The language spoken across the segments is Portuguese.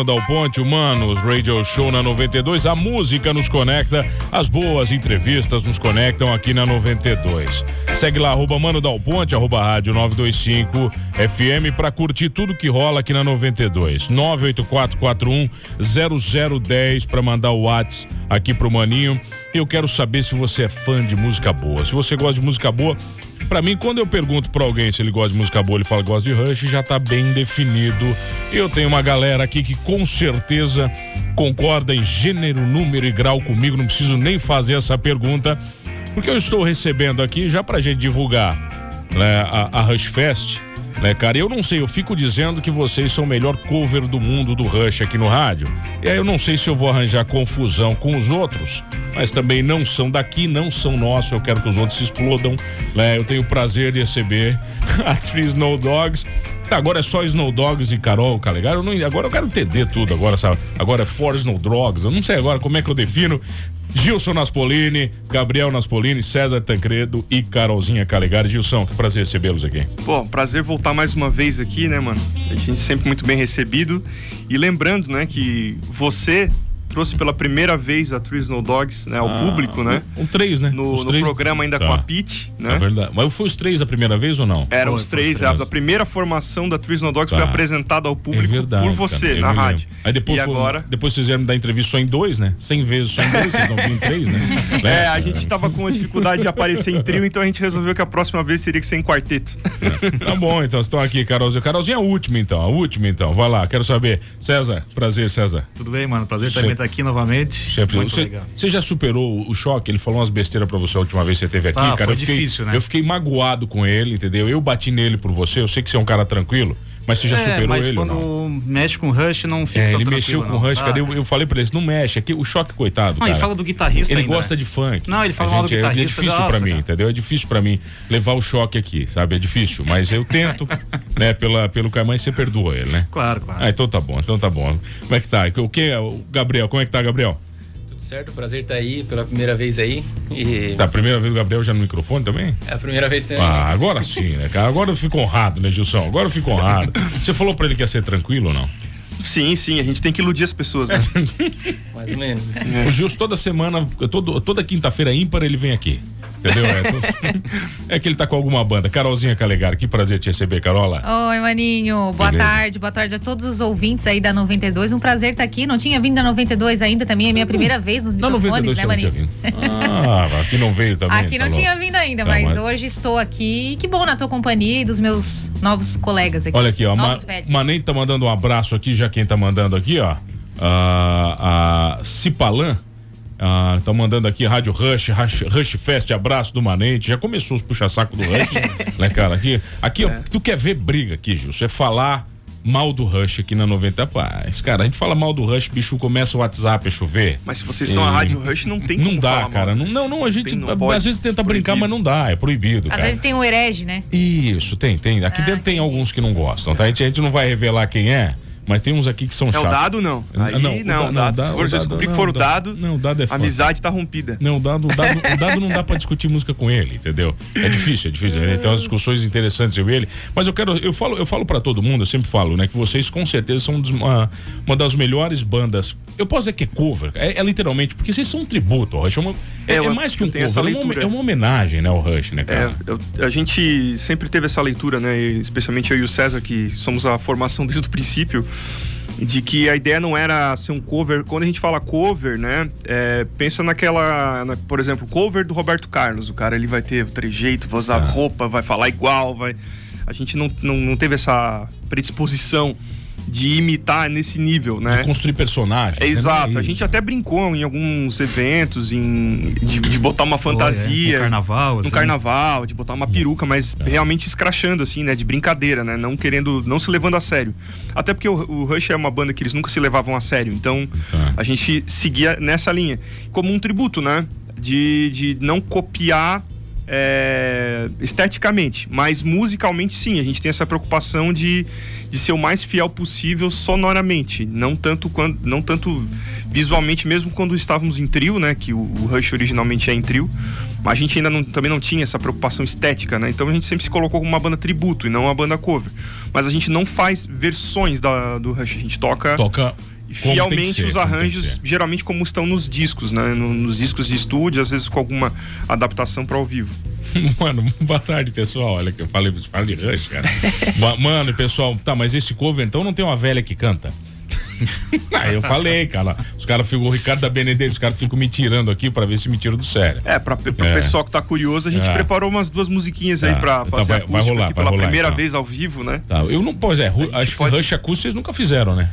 Mano Dal Ponte, Humanos, Radio Show na 92. A música nos conecta, as boas entrevistas nos conectam aqui na 92. Segue lá, arroba Mano Dal Ponte, arroba rádio 925 FM para curtir tudo que rola aqui na 92. 98441 0010 para mandar o WhatsApp aqui pro Maninho. Eu quero saber se você é fã de música boa. Se você gosta de música boa, para mim, quando eu pergunto para alguém se ele gosta de música boa, ele fala gosta de Rush, já tá bem definido. Eu tenho uma galera aqui que com certeza concorda em gênero, número e grau comigo, não preciso nem fazer essa pergunta, porque eu estou recebendo aqui, já pra gente divulgar né, a, a Rush Fest, né, cara? Eu não sei, eu fico dizendo que vocês são o melhor cover do mundo do Rush aqui no rádio. E aí eu não sei se eu vou arranjar confusão com os outros, mas também não são daqui, não são nossos. Eu quero que os outros se explodam. Né? Eu tenho o prazer de receber a Tree Snow Dogs. Tá, agora é só Snow Dogs e Carol, ligado? Eu não, agora eu quero entender tudo agora, sabe? Agora é For Snow Dogs. Eu não sei agora como é que eu defino. Gilson Naspolini, Gabriel Naspolini, César Tancredo e Carolzinha Calegari. Gilson, que prazer recebê-los aqui. Bom, prazer voltar mais uma vez aqui, né, mano? A gente sempre muito bem recebido. E lembrando, né, que você trouxe pela primeira vez a Three Snow Dogs, né, ao ah, público, né? Um, um três, né? No, no programa ainda tá. com a Pete, né? É verdade. Mas foi os três a primeira vez ou não? Eram os três, três. A, a, primeira formação da Three Snow Dogs tá. foi apresentada ao público é verdade, por você, cara, na rádio. Aí depois, e foi, agora... depois vieram dar entrevista só em dois, né? Cem vezes só em dois, vocês não viram em três, né? É, a gente tava com a dificuldade de aparecer em trio, então a gente resolveu que a próxima vez teria que ser em quarteto. É. Tá bom, então, estão aqui, Carolzinha. Carolzinha é a última, então, a última, então. Vai lá, quero saber. César, prazer, César. Tudo bem, mano? Prazer também estar aqui novamente. Sempre. Você, você, já superou o choque? Ele falou umas besteiras pra você a última vez que você esteve aqui, ah, cara. Foi eu fiquei, difícil, né? Eu fiquei magoado com ele, entendeu? Eu bati nele por você, eu sei que você é um cara tranquilo. Mas você já é, superou mas ele quando não? mexe com o Rush, não fica É, ele mexeu com o Rush, cara. Eu, eu, falei pra ele, não mexe. Aqui, o choque, coitado. Não, cara. ele fala do guitarrista Ele ainda, gosta né? de funk. Não, ele fala mal do guitarrista. É, é difícil nossa, pra mim, cara. entendeu? É difícil pra mim levar o choque aqui, sabe? É difícil. Mas eu tento, né? Pela, pelo Caimã, você perdoa ele, né? Claro, claro. Ah, então tá bom, então tá bom. Como é que tá? O que? Gabriel, como é que tá, Gabriel? Certo? Prazer estar tá aí pela primeira vez aí. E... Tá a primeira vez o Gabriel já no microfone também? É a primeira vez também. Ah, agora sim, né, cara? Agora eu fico honrado, né, Gilson? Agora eu fico honrado. Você falou pra ele que ia ser tranquilo ou não? Sim, sim, a gente tem que iludir as pessoas, né? Mais ou menos. O Gilson toda semana, todo, toda quinta-feira ímpar ele vem aqui. Entendeu? É, é, que ele tá com alguma banda. Carolzinha Calegari, que prazer te receber, Carola. Oi, Maninho. Boa Beleza? tarde, boa tarde a todos os ouvintes aí da 92. Um prazer estar tá aqui. Não tinha vindo da 92 ainda também, é minha primeira vez nos microfones, Na 92 né, Maninho? Não tinha vindo. Ah, aqui não veio também. Aqui tá não tinha vindo ainda, mas, mas, hoje estou aqui. Que bom na tua companhia e dos meus novos colegas aqui. Olha aqui, ó. Ma Manem tá mandando um abraço aqui, já quem tá mandando aqui, ó. Uh, a Cipalan ah, tá mandando aqui Rádio Rush, Rush, Rush Fest, abraço do Manente. Já começou os puxa-saco do Rush, né, cara? Aqui, aqui é. ó, tu quer ver briga aqui, Gilson? É falar mal do Rush aqui na 90 Paz. Cara, a gente fala mal do Rush, bicho, começa o WhatsApp a chover. Mas se vocês são a Rádio Rush, não tem Não dá, cara. Não, não, não, a gente tem, não às vezes tenta proibido. brincar, mas não dá, é proibido. Às cara. vezes tem um herege, né? Isso, tem, tem. Aqui ah, dentro tem alguns que não gostam, tá? A gente, a gente não vai revelar quem é. Mas tem uns aqui que são é chatos. É o dado, não. Aí, não, não, não dado. Se descobrir que for o dado, não, dado é a amizade tá rompida. Não, o dado, o dado, o dado não dá pra discutir música com ele, entendeu? É difícil, é difícil. Né? Tem umas discussões interessantes eu e ele. Mas eu quero, eu falo, eu falo pra todo mundo, eu sempre falo, né? Que vocês com certeza são uma, uma das melhores bandas. Eu posso dizer que é cover, é, é literalmente, porque vocês são um tributo ao Rush. É, uma, é, é mais que um cover, é uma, é uma, homenagem, né, ao Rush, né, cara? É, eu, a gente sempre teve essa leitura, né? Especialmente eu e o César, que somos a formação desde o princípio de que a ideia não era ser um cover. Quando a gente fala cover, né? É, pensa naquela, na, por exemplo, cover do Roberto Carlos. O cara ele vai ter trejeito, vai usar ah. roupa, vai falar igual, vai. A gente não, não, não teve essa predisposição de imitar nesse nível, né? De construir personagens. É, exato. É a gente até brincou em alguns eventos em, de, de botar uma fantasia. no carnaval, assim. No carnaval, de botar uma peruca, mas é. realmente escrachando, assim, né? De brincadeira, né? Não querendo, não se levando a sério. Até porque o, o Rush é uma banda que eles nunca se levavam a sério. Então, tá. a gente seguia nessa linha. Como um tributo, né? De, de não copiar é, esteticamente, mas musicalmente sim, a gente tem essa preocupação de, de ser o mais fiel possível sonoramente, não tanto quando, não tanto visualmente, mesmo quando estávamos em trio, né, que o, o Rush originalmente é em trio, mas a gente ainda não, também não tinha essa preocupação estética, né? Então a gente sempre se colocou como uma banda tributo e não uma banda cover. Mas a gente não faz versões da, do Rush, a gente toca Toca fielmente ser, os arranjos, geralmente como estão nos discos, né? No- nos discos de estúdio, às vezes com alguma adaptação para ao vivo. Mano, boa tarde, pessoal. Olha que eu falei, fala de Rush, cara. Ma- Mano, pessoal, tá, mas esse cover então não tem uma velha que canta? Aí eu falei, cara. Os caras ficam, o Ricardo da Benedetti, os caras ficam me tirando aqui pra ver se me tiram do sério. É, para o É. pessoal que tá curioso, a gente É. preparou umas duas musiquinhas aí para então fazer vai- vai rolar, aqui vai pela rolar, primeira então. vez ao vivo, né? Tá, eu não, pois é, acho pode- que Rush acústico vocês nunca fizeram, né?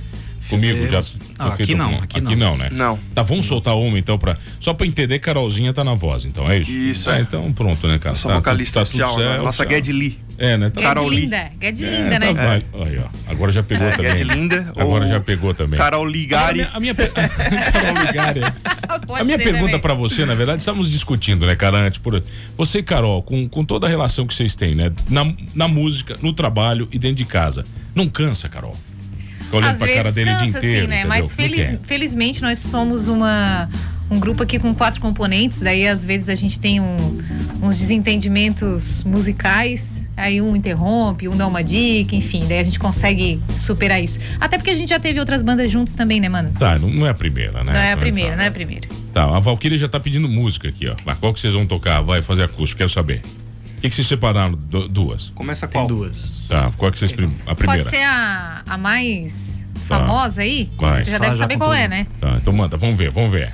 Comigo já. Ah, aqui não, alguma- aqui não. né? Não. Tá, vamos soltar uma então pra. Só pra entender, Carolzinha tá na voz, então é isso? Isso, Ah, é. então pronto, né, cara? Nossa Tá vocalista tudo- tá tudo oficial, né? certo, nossa. Ged Lee. É, né? Tá Carol linda, Ged É, linda, tá, né? Aí, ó. Agora já pegou também. Ged linda. Agora já pegou também. Carol Agora, a Ligari. minha, a minha, per- Carol Ligari. A minha ser pergunta pra você, na verdade, estamos discutindo, né, cara, antes por você e Carol, com, com toda a relação que vocês têm, né, na, na música, no trabalho e dentro de casa, não cansa, Carol? Fica olhando Às pra cara vezes dele o dia cansa, inteiro, assim, né? entendeu? Mas é feliz- é? felizmente nós somos uma, um grupo aqui com quatro componentes, daí às vezes a gente tem um- uns desentendimentos musicais, aí um interrompe, um dá uma dica, enfim, daí a gente consegue superar isso. Até porque a gente já teve outras bandas juntos também, né, mano? Tá, não, é a primeira, né? Não é a Então, primeira, tá. não é a primeira. Tá, a Valkyria já tá pedindo música aqui, ó. Mas qual que vocês vão tocar? Vai fazer acústico, quero saber. O que, que vocês separaram? Du- duas. Começa Tem qual? duas. Tá, qual que vocês... prim- A primeira. Pode ser a, a mais Tá. famosa aí? Vai. Você já deve já saber qual tudo. é, né? Tá, então manda, vamos ver, vamos ver.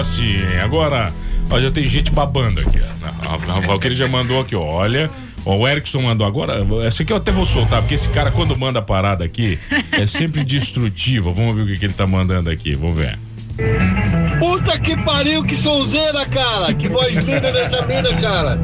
Agora sim. Agora, ó, já tem gente babando aqui. A, a Valkyrie já mandou aqui, ó. Olha. Ó, o Erickson mandou agora. Essa aqui eu até vou soltar, porque esse cara, quando manda a parada aqui, é sempre destrutivo. Vamos ver o que, que ele tá mandando aqui. Vamos ver. Puta que pariu, que sonzeira, cara! Que voz linda dessa mina, cara!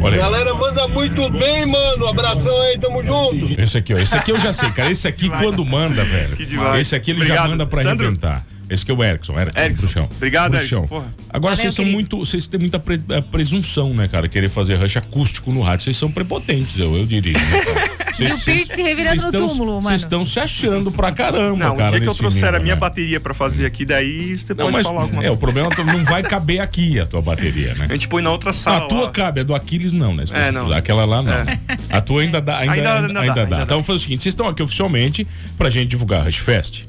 Olha aí. Galera manda muito bem, mano! Abração aí, tamo junto! Esse aqui, ó. Esse aqui eu já sei, cara. Esse aqui, quando manda, velho. Que. Esse aqui ele já Obrigado. manda pra Sandro? arrebentar. Esse aqui é o Erickson, Erickson, Erickson. chão. Obrigado, Erickson, chão. porra. Agora Valeu, vocês são querido. muito. Vocês têm muita pre- eh, presunção, né, cara? Querer fazer rush acústico no rádio. Vocês são prepotentes, eu, eu diria. né? E o Pirte se revirando no túmulo, mano. Vocês estão se achando pra caramba, Não, o cara. dia que eu trouxer a minha né? bateria pra fazer aqui, daí você Não, pode mas falar alguma é, o coisa. problema é que não vai caber aqui a tua bateria, né? A gente põe na outra sala. a tua lá. cabe, a do Aquiles não, né? É, não. Aquela lá não. É. A tua ainda dá, ainda, Ainda- ainda, ainda dá, ainda dá. ainda dá. Então vamos fazer o seguinte: vocês estão aqui oficialmente pra gente divulgar a Rush Fest.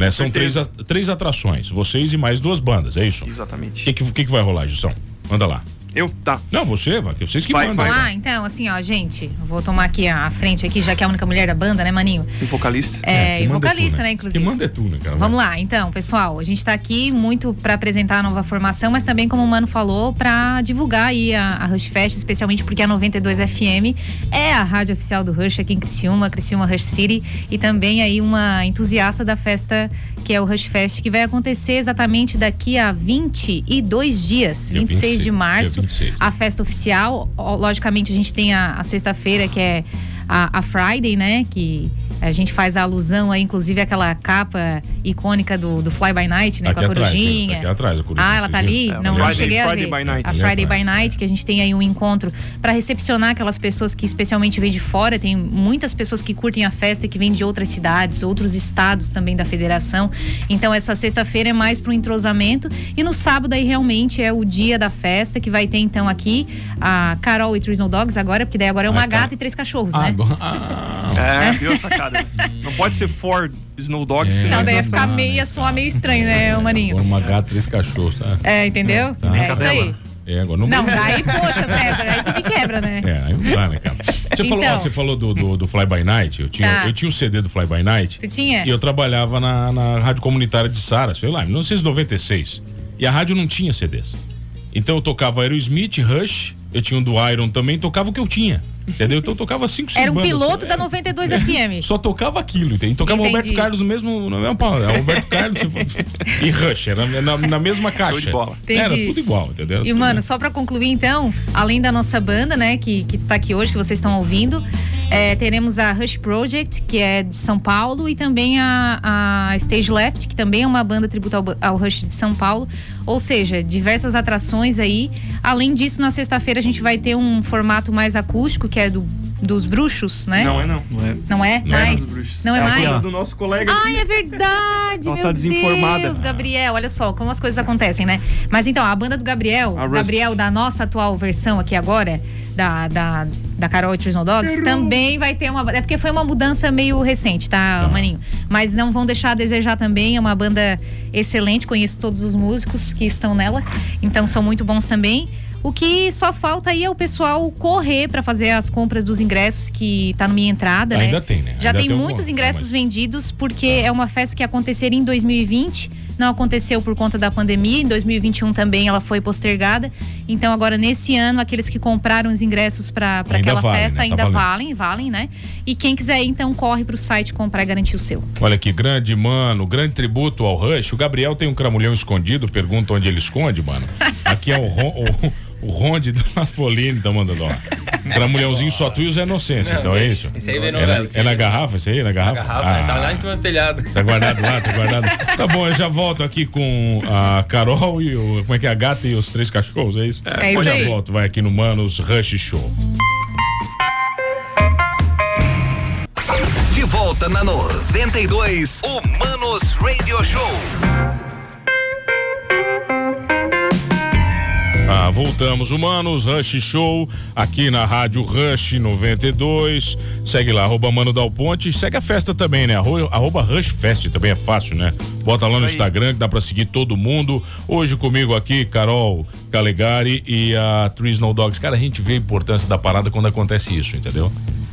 Né? São três, três atrações, vocês e mais duas bandas, é isso? O Exatamente. que, que, que que vai rolar, Gilson? Manda lá. Eu, tá. Não, você, vai, que vocês que Vai, mandam. vai. Ah, então, assim, ó, gente, vou tomar aqui a frente aqui, já que é a única mulher da banda, né, Maninho? Um vocalista. É, quem e é tu, vocalista, né, inclusive. Quem manda é tu, né, cara? Vamos lá, então, pessoal, a gente tá aqui muito para apresentar a nova formação, mas também, como o Mano falou, para divulgar aí a, a Rush Fest, especialmente porque a 92 FM é a rádio oficial do Rush aqui em Criciúma, Criciúma Rush City, e também aí uma entusiasta da festa que é o Rush Fest, que vai acontecer exatamente daqui a 22 dias, Dia 26 de 26, março, dia 26. a festa oficial. Logicamente, a gente tem a, a sexta-feira, que é a, a Friday, né? Que a gente faz a alusão aí, inclusive, àquela capa icônica do, do Fly By Night, né? Aqui com a atrás, corujinha. tá aqui atrás a corujinha, Ah, ela tá ali? não, É, não Friday- cheguei a Friday ver. by Night. A Friday by. Night, que a gente tem aí um encontro para recepcionar aquelas pessoas que especialmente vêm de fora. Tem muitas pessoas que curtem a festa e que vêm de outras cidades, outros estados também da federação. Então, essa sexta-feira é mais pro entrosamento. E no sábado aí realmente é o dia da festa, que vai ter então aqui a Carol e Three Snow Dogs agora, porque daí agora é uma Ah, tá. gata e três cachorros, Ah, né? ah, É, viu a Não pode ser Ford Snow Dogs, É. Não, daí ia ficar dá, meio, né, soar meio estranho, né, Maninho? agora uma gata, três cachorros, tá? É, entendeu? Tá. É isso aí. É, agora não Não, daí, poxa, César, aí tu me quebra, né? É, aí não dá, né, cara? Você falou, Então. ó, você falou do, do, do Fly By Night. Eu tinha, Tá. eu tinha um CD do Fly By Night. Tu tinha? E eu trabalhava na, na rádio comunitária de Sara, sei lá, em 1996. E a rádio não tinha CDs. Então eu tocava Aerosmith, Rush, eu tinha um do Iron também, tocava o que eu tinha. Entendeu? Então eu tocava cinco, seis Era um bandas piloto só. da É. 92 FM. Só tocava aquilo, entendeu? E tocava Entendi. Roberto Carlos no mesmo, no mesmo pau. Era Roberto Carlos e Rush, era na, na mesma caixa. bola. Era tudo igual, entendeu? E, Tudo- mano, só pra concluir, então, além da nossa banda, né, que, que está aqui hoje, que vocês estão ouvindo, é, teremos a Rush Project, que é de São Paulo, e também a, a Stage Left, que também é uma banda tributo ao, ao Rush de São Paulo. Ou seja, diversas atrações aí. Além disso, na sexta-feira a gente vai ter um formato mais acústico, que é do, dos bruxos, né? Não é não. Não é? Não é? Não é mais? é, É do nosso colega. Ai, é verdade, Ela meu tá desinformada. Deus, Gabriel. Olha só como as coisas acontecem, né? Mas então, a banda do Gabriel. Gabriel da nossa atual versão aqui agora, da, da, da Carol e Trees Dogs, também vai ter uma... É porque foi uma mudança meio recente, tá, maninho? Mas não vão deixar a desejar também, é uma banda excelente, conheço todos os músicos que estão nela, então são muito bons também. O que só falta aí é o pessoal correr pra fazer as compras dos ingressos que tá no minha entrada, né? Ainda tem, né? Já Ainda tem tem muitos Ah, ingressos mas- vendidos porque é uma festa que aconteceria em 2020, não aconteceu por conta da pandemia. Em 2021 também ela foi postergada. Então agora nesse ano aqueles que compraram os ingressos para aquela vale, festa né? Tá ainda valendo. valem, valem, né? E quem quiser então corre pro site comprar e garantir o seu. Olha que grande, mano. Grande tributo ao Rush. O Gabriel tem um cramulhão escondido. Pergunta onde ele esconde, mano. Aqui é o, ron, o, o Ronde do Naspolini, tá mandando, ó. Cramulhãozinho só tu e o Zé Inocêncio, Não, então é isso? Esse aí vem é, novela, na, é na garrafa, esse aí? Na garrafa? Garrafa, Ah, tá lá em cima do telhado. Tá guardado lá, tá guardado. Tá bom, eu já volto aqui com a Carol e o. Como é que é? A gata e os três cachorros, é isso? É eu isso já aí. volto, vai aqui no Manos Rush Show. De volta na 92, Humanos Radio Show. Ah, voltamos, humanos, Rush Show, aqui na Rádio Rush 92. Segue lá, arroba Mano Dal Ponte. Segue a festa também, né? Arro- Arroba Rush Fest também é fácil, né? Bota lá no. Instagram que dá pra seguir todo mundo. Hoje comigo aqui, Carol Calegari e a Three Snow Dogs. Cara, a gente vê a importância da parada quando acontece isso, entendeu?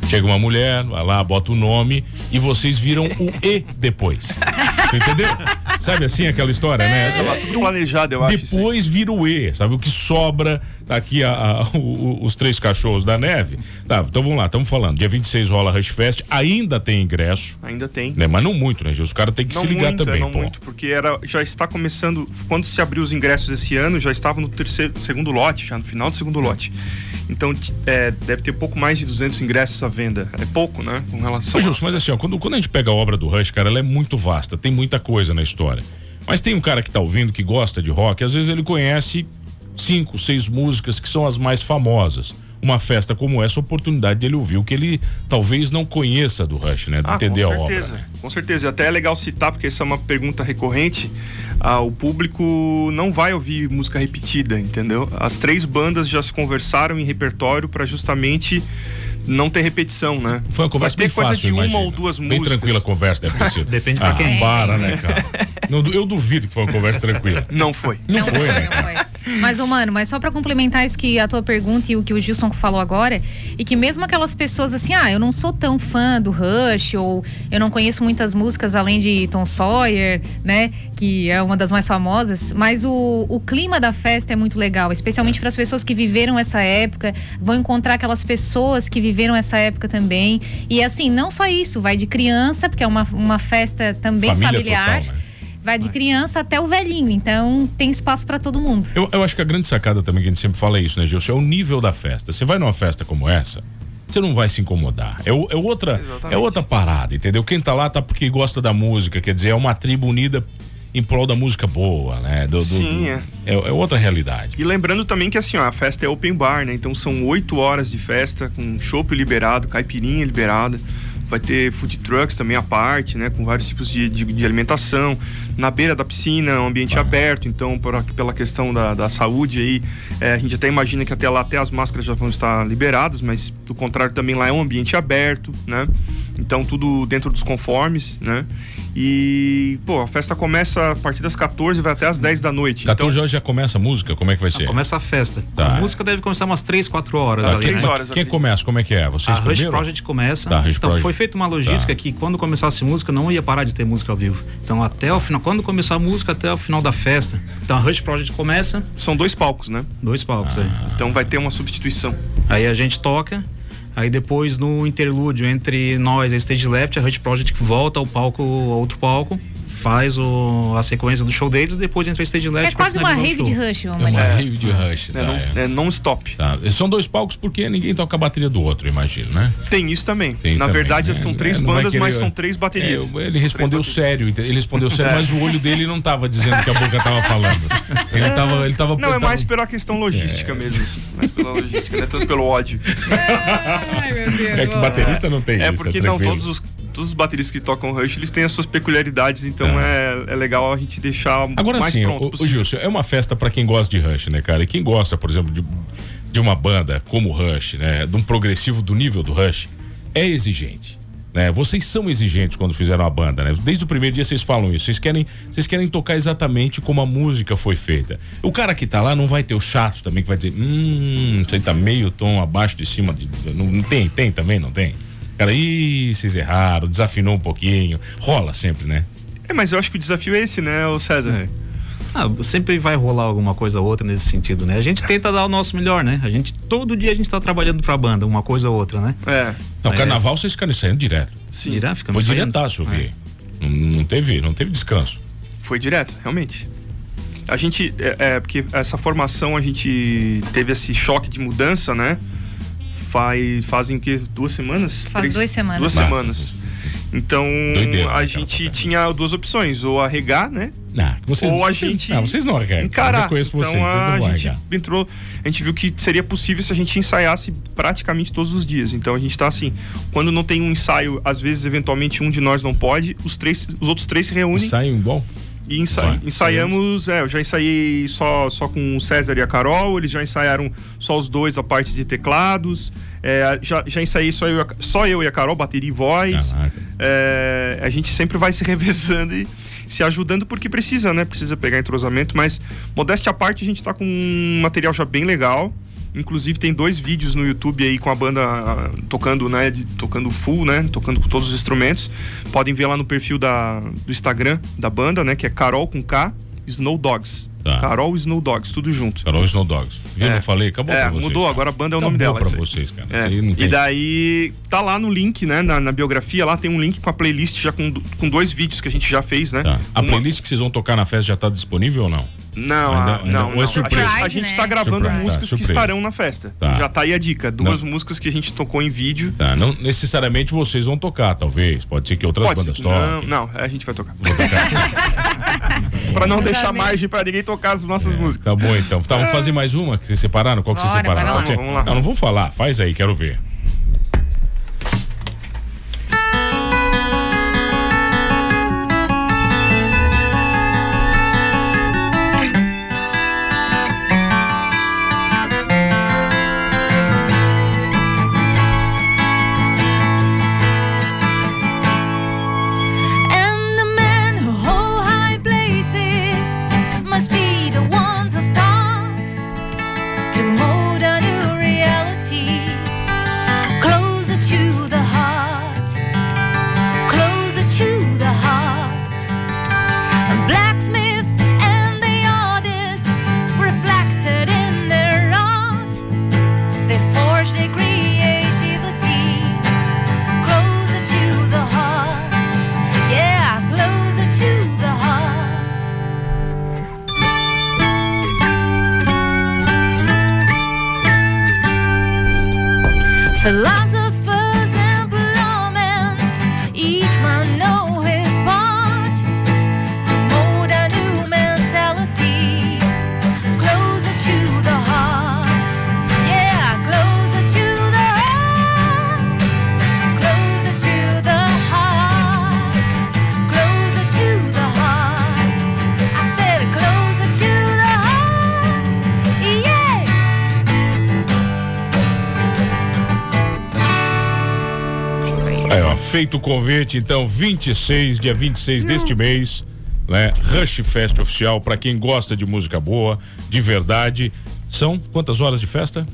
Chega uma mulher, vai lá, bota o nome e vocês viram o E depois. Entendeu? Sabe assim aquela história, né? Tava tudo planejado, eu acho. Depois vira o E, sabe? O que sobra, tá aqui a- a- o- os três cachorros da neve. Tá, então vamos lá, estamos falando. Dia 26 rola Rush Fest, ainda tem ingresso, Ainda tem. né? Mas não muito, né, Gil? Os caras têm que Não se ligar muito, também, é, não pô. muito, porque era, já está começando. Quando se abriu os ingressos esse ano, já estava no terceiro, segundo lote, já no final do segundo lote. Então é, deve ter pouco mais de 200 ingressos à venda. É pouco, né? Com relação. Ô, Gilson, mas assim, ó, quando, quando a gente pega a obra do Rush, cara, ela é muito vasta, tem muita coisa na história. Mas tem um cara que tá ouvindo, que gosta de rock, às vezes ele conhece cinco, seis músicas que são as mais famosas. uma festa como essa, a oportunidade dele ouvir o que ele talvez não conheça do Rush, né? De Ah, entender com a obra. certeza, né? com certeza. E Até é legal citar, porque essa é uma pergunta recorrente. Ah, o público não vai ouvir música repetida, entendeu? As três bandas já se conversaram em repertório para justamente não ter repetição, né? Foi uma conversa vai bem ter coisa fácil, de uma imagino. ou duas Bem músicas. tranquila a conversa deve ter sido. Depende pra ah, quem. Para, né, cara? Não, eu duvido que foi uma conversa tranquila. Não foi. Não, foi, né? não foi. Mas, mano, mas só pra complementar isso que a tua pergunta e o que o Gilson falou agora, e que mesmo aquelas pessoas assim, ah, eu não sou tão fã do Rush, ou eu não conheço muitas músicas além de Tom Sawyer, né, que é uma das mais famosas, mas o, o clima da festa é muito legal, especialmente para as pessoas que viveram essa época, vão encontrar aquelas pessoas que viveram essa época também. E assim, não só isso, vai de criança, porque é uma, uma festa também Família familiar. total, né? Vai de criança até o velhinho, então tem espaço para todo mundo. Eu, eu acho que a grande sacada também que a gente sempre fala é isso, né, Gilson? É o nível da festa. Você vai numa festa como essa, você não vai se incomodar. É, o- é outra, Exatamente. é outra parada, entendeu? Quem tá lá tá porque gosta da música, quer dizer, é uma tribo unida em prol da música boa, né? Do- do- Sim, do- é. é. é outra realidade. E lembrando também que assim, ó, a festa é open bar, né? Então são oito horas de festa, com chopp liberado, caipirinha liberada. Vai ter food trucks também à parte, né? Com vários tipos de, de, de alimentação. Na beira da piscina, um ambiente aberto. Então, por, pela questão da, da saúde aí, é, a gente até imagina que até lá até as máscaras já vão estar liberadas, mas do contrário também lá é um ambiente aberto, né? Então tudo dentro dos conformes, né? E, pô, a festa começa a partir das 14 e vai até as 10 da noite. 14 horas já começa a música? Como é que vai ser? Começa a festa. Tá. A música deve começar umas 3, 4 horas. Tá, ali, quem, né? horas, quem começa? Como é que é? Vocês A Rush? Project começa. Tá, Rush então Project. foi feita uma logística Tá. que quando começasse música não ia parar de ter música ao vivo. Então até o final, quando começar a música até o final da festa. Então a Rush Project começa, São dois palcos, né? dois palcos Ah. aí. Então vai ter uma substituição. Aí a gente toca, aí depois no interlúdio entre nós a Stage Left, a Rush Project volta ao palco, ao outro palco, faz o, a sequência do show deles, depois entra a Stage Left É quase uma finalizar o rave de. Rush, É uma rave de rush. É, Tá, não, é. é non-stop. Tá. São dois palcos porque ninguém toca a bateria do outro, imagino, né? Tem isso também. Tem Na também, verdade, né? são três É, não bandas, querer- mas são três baterias. É, ele respondeu Três sério, ele respondeu sério, É. mas o olho dele não tava dizendo que a boca tava falando. Ele tava, ele tava Não, é mais pela questão logística mesmo. Assim. Mais pela logística, não é tanto pelo ódio. Ai, meu Deus. É que baterista não tem É isso, porque é não, tranquilo. todos os, todos os bateristas que tocam Rush, eles têm as suas peculiaridades, então Tá. é, é legal a gente deixar Agora mais sim, pronto o possível. Gilson, é uma festa pra quem gosta de Rush, né, cara? E quem gosta, por exemplo, de, de uma banda como Rush, né? De um progressivo do nível do Rush, é exigente. Né? Vocês são exigentes quando fizeram a banda, né? Desde o primeiro dia vocês falam isso. Vocês querem, vocês querem tocar exatamente como a música foi feita. O cara que tá lá não vai ter o chato também que vai dizer, hum, isso aí tá meio tom abaixo de cima. De, não, não tem, tem também, não tem? Cara, ih, vocês erraram, desafinou um pouquinho. Rola sempre, né? É, mas eu acho que o desafio é esse, né, o César? É. Ah, sempre vai rolar alguma coisa ou outra nesse sentido, né? A gente tenta dar o nosso melhor, né? A gente todo dia a gente tá trabalhando pra banda, uma coisa ou outra, né? É, Não, É. carnaval vocês ficaram saindo direto. sim. Ficamos Foi diretaço, eu É. vi. Não, não teve, não teve descanso. Foi direto, realmente. A gente, é, é, porque essa formação a gente teve esse choque de mudança, né? Faz, fazem o quê? Duas semanas? Faz duas semanas. Duas semanas. Então Doideira, a gente cara? tinha duas opções, ou arregar, né? Ah, que vocês, ou a vocês- gente Não, vocês não arregam. Eu encarar. conheço vocês, então vocês não a vão gente arregar. entrou, a gente viu que seria possível se a gente ensaiasse praticamente todos os dias. Então a gente tá assim, quando não tem um ensaio, às vezes eventualmente um de nós não pode, os três, os outros três se reúnem Saem igual? E ensaiamos, é, eu já ensaiei só, só com o César e a Carol, eles já ensaiaram só os dois a parte de teclados, é, já, já ensaiei só eu, e a- só eu e a Carol, bateria e voz. É, a gente sempre vai se revezando e se ajudando porque precisa, né? Precisa pegar entrosamento, mas modéstia à parte, a gente tá com um material já bem legal. Inclusive tem dois vídeos no YouTube aí com a banda ah, tocando, né? tocando full, né? Tocando com todos os instrumentos. Podem ver lá no perfil da, do Instagram da banda, né? Que é Carol com K, Snow Dogs. Tá. Carol Snow Dogs, tudo junto. Carol Snow Dogs. Viu? É. Não falei? Acabou É, pra vocês. mudou, cara. agora a banda é o Acabou nome dela. pra vocês, cara. É, não E tem- daí tá lá no link, né? Na, na biografia, lá tem um link com a playlist já com, com dois vídeos que a gente já fez, né? Tá. A Uma- playlist que vocês vão tocar na festa já tá disponível ou não? Não, Ainda- ah, ainda- não, ou é não. surpresa? A gente, a gente tá gravando Surpresa. músicas Tá, que estarão na festa. Tá. Já tá aí a dica. Duas Não. músicas que a gente tocou em vídeo. Tá, não necessariamente vocês vão tocar, talvez. Pode ser que outras Pode bandas que não, toquem. não, a gente vai tocar. pra não deixar margem pra ninguém tocar as nossas músicas. Tá bom então. Tá, vamos fazer mais uma que vocês separaram? Qual que vocês separaram? bora? Vamos lá. Não, não vou falar. Faz aí, quero ver. Feito o convite, então, 26, dia 26 deste mês, né? Rush Fest oficial, pra quem gosta de música boa, de verdade. São quantas horas de festa?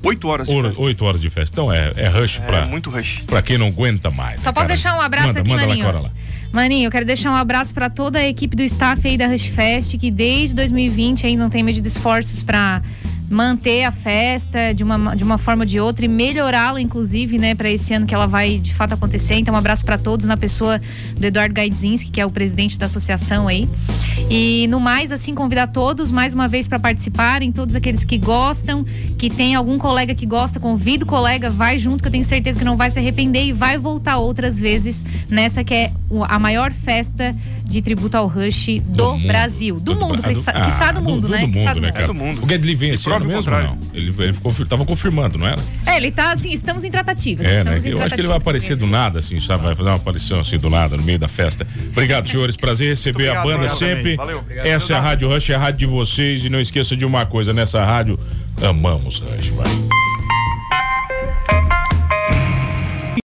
Oito horas de Oito, festa. oito horas de festa. Então é, é rush pra. muito rush. Pra quem não aguenta mais. Só né, posso deixar um abraço manda, aqui, manda Maninho. lá, Cora lá. Maninho, eu quero deixar um abraço para toda a equipe do staff aí da Rush Fest, que desde 2020 aí não tem medido esforços para manter a festa de uma, de uma forma ou de outra e melhorá-la, inclusive, né, para esse ano que ela vai de fato acontecer. Então, um abraço para todos na pessoa do Eduardo Gaidzinski, que é o presidente da associação aí. E no mais, assim, convidar todos mais uma vez para participarem, todos aqueles que gostam, que tem algum colega que gosta, convida o colega, vai junto, que eu tenho certeza que não vai se arrepender e vai voltar outras vezes nessa que é a maior festa de tributo ao Rush do, mundo. Brasil. Do, mundo, Ah, quiçá, ah, do mundo, do, né? Do mundo, né, cara? É do mundo. O Guedes vem esse ano mesmo não? Ele, ele ficou, tava confirmando, não era? É, ele tá assim, estamos em tratativas. É, né? Eu acho que ele vai aparecer do nada, assim, sabe? Vai fazer uma aparição assim do nada, no meio da festa. Obrigado, senhores. Prazer receber a banda obrigado, sempre. Valeu. Obrigado. Essa é a Rádio Rush, é a rádio de vocês. E não esqueça de uma coisa, nessa rádio, amamos Rush, vai.